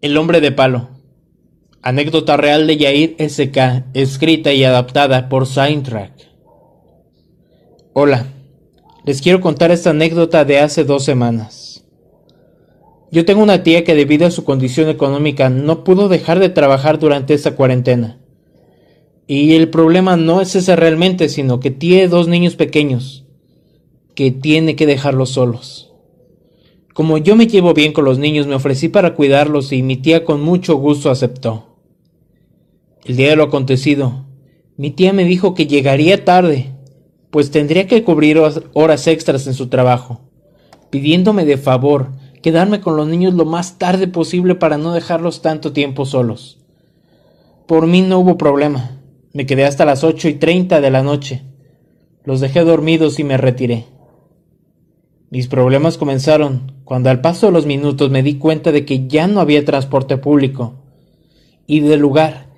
El hombre de palo. Anécdota real de Yair S.K., escrita y adaptada por Soundtrack. Hola, les quiero contar esta anécdota de hace dos semanas. Yo tengo una tía que debido a su condición económica no pudo dejar de trabajar durante esta cuarentena. Y el problema no es ese realmente, sino que tiene dos niños pequeños, que tiene que dejarlos solos. Como yo me llevo bien con los niños, me ofrecí para cuidarlos y mi tía con mucho gusto aceptó. El día de lo acontecido, mi tía me dijo que llegaría tarde, pues tendría que cubrir horas extras en su trabajo, pidiéndome de favor quedarme con los niños lo más tarde posible para no dejarlos tanto tiempo solos. Por mí no hubo problema. Me quedé hasta las ocho y treinta de la noche. Los dejé dormidos y me retiré. Mis problemas comenzaron cuando al paso de los minutos me di cuenta de que ya no había transporte público y del lugar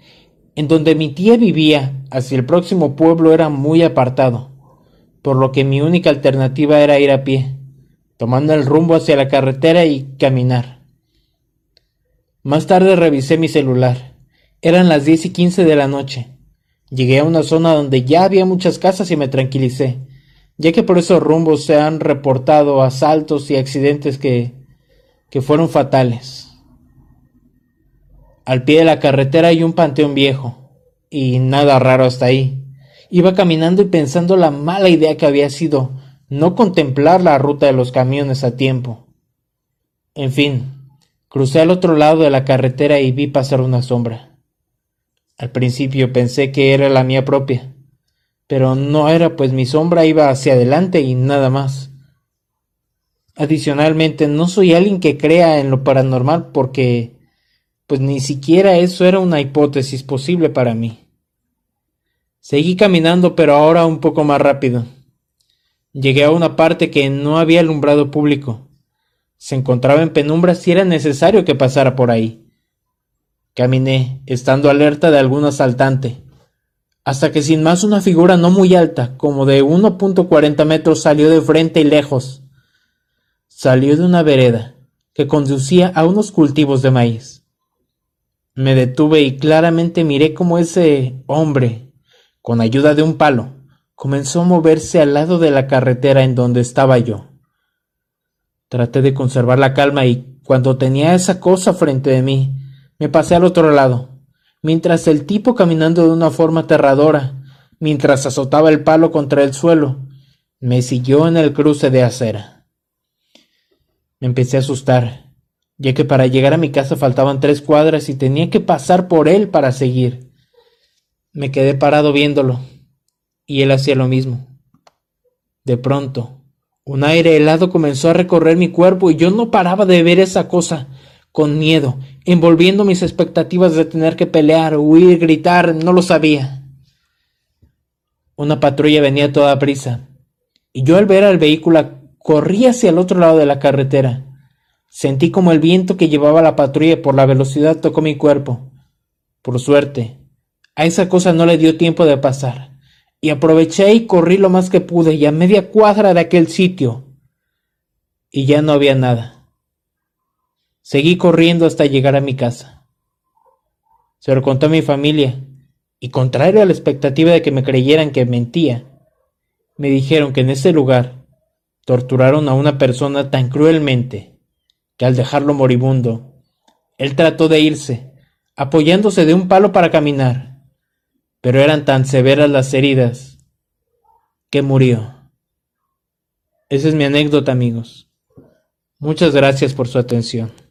en donde mi tía vivía hacia el próximo pueblo era muy apartado, por lo que mi única alternativa era ir a pie, tomando el rumbo hacia la carretera y caminar. Más tarde revisé mi celular. Eran las diez y quince de la noche. Llegué a una zona donde ya había muchas casas y me tranquilicé, ya que por esos rumbos se han reportado asaltos y accidentes que, que fueron fatales. Al pie de la carretera hay un panteón viejo, y nada raro hasta ahí. Iba caminando y pensando la mala idea que había sido no contemplar la ruta de los camiones a tiempo. En fin, crucé al otro lado de la carretera y vi pasar una sombra. Al principio pensé que era la mía propia, pero no era, pues mi sombra iba hacia adelante y nada más. Adicionalmente, no soy alguien que crea en lo paranormal porque, pues ni siquiera eso era una hipótesis posible para mí. Seguí caminando, pero ahora un poco más rápido. Llegué a una parte que no había alumbrado público. Se encontraba en penumbra si era necesario que pasara por ahí. Caminé, estando alerta de algún asaltante, hasta que sin más una figura no muy alta, como de 1.40 metros, salió de frente y lejos. Salió de una vereda que conducía a unos cultivos de maíz. Me detuve y claramente miré cómo ese hombre, con ayuda de un palo, comenzó a moverse al lado de la carretera en donde estaba yo. Traté de conservar la calma y cuando tenía esa cosa frente de mí, me pasé al otro lado, mientras el tipo caminando de una forma aterradora, mientras azotaba el palo contra el suelo, me siguió en el cruce de acera. Me empecé a asustar, ya que para llegar a mi casa faltaban tres cuadras y tenía que pasar por él para seguir. Me quedé parado viéndolo, y él hacía lo mismo. De pronto, un aire helado comenzó a recorrer mi cuerpo y yo no paraba de ver esa cosa, con miedo, envolviendo mis expectativas de tener que pelear, huir, gritar, no lo sabía. Una patrulla venía a toda prisa, y yo al ver al vehículo corrí hacia el otro lado de la carretera. Sentí como el viento que llevaba la patrulla por la velocidad tocó mi cuerpo. Por suerte, a esa cosa no le dio tiempo de pasar, y aproveché y corrí lo más que pude y a media cuadra de aquel sitio, y ya no había nada. Seguí corriendo hasta llegar a mi casa. Se lo conté a mi familia, y contrario a la expectativa de que me creyeran que mentía, me dijeron que en ese lugar torturaron a una persona tan cruelmente que al dejarlo moribundo, él trató de irse, apoyándose de un palo para caminar, pero eran tan severas las heridas que murió. Esa es mi anécdota, amigos. Muchas gracias por su atención.